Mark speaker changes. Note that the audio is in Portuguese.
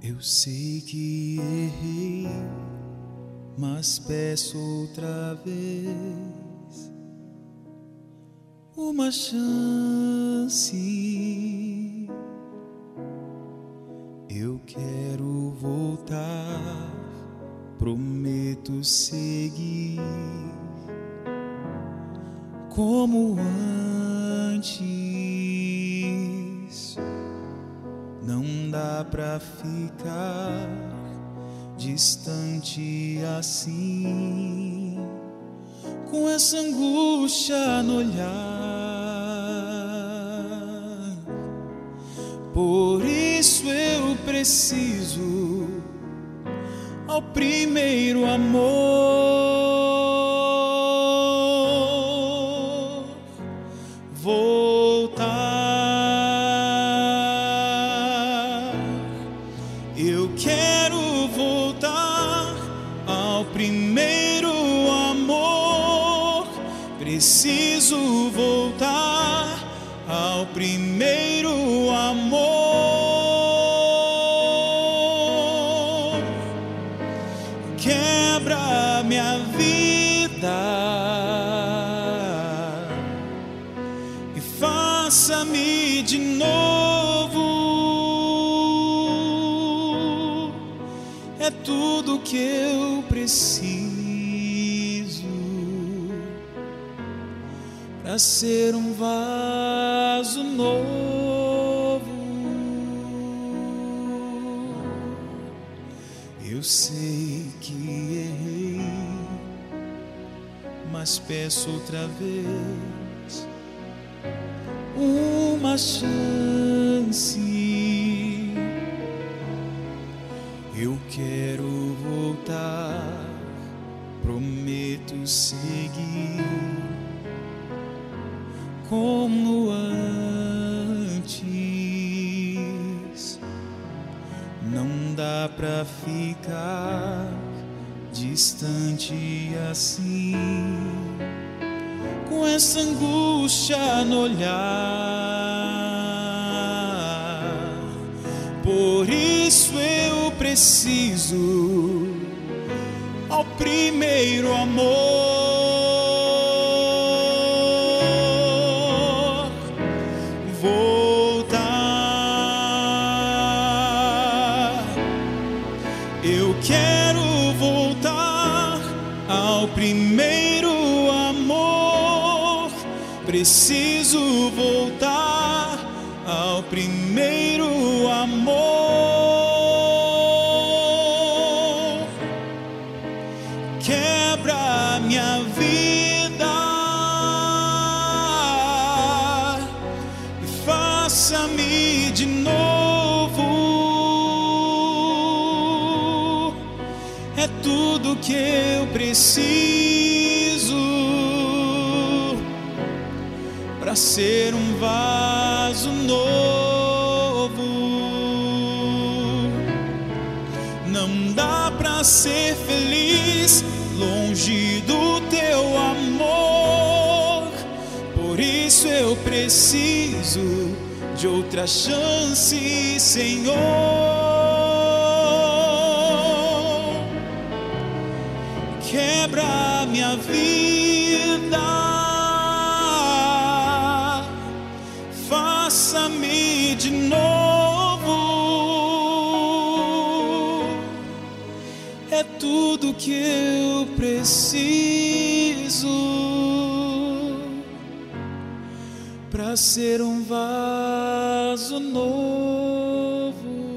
Speaker 1: Eu sei que errei, mas peço outra vez uma chance. Eu quero voltar, prometo seguir como antes. Não dá pra ficar distante assim, com essa angústia no olhar. Por isso eu preciso ao primeiro amor ao primeiro amor. Preciso voltar ao primeiro amor. Quebra minha vida É tudo que eu preciso para ser um vaso novo. Eu sei que errei, mas peço outra vez uma chance. Eu quero voltar, prometo seguir como antes. Não dá pra ficar distante assim, com essa angústia no olhar. Por isso eu preciso ao primeiro amor voltar. Eu quero voltar ao primeiro amor. Preciso voltar ao primeiro amor. Que eu preciso para ser um vaso novo. Não dá pra ser feliz longe do teu amor. Por isso eu preciso de outra chance, Senhor. Quebra minha vida, faça-me de novo. É tudo que eu preciso para ser um vaso novo.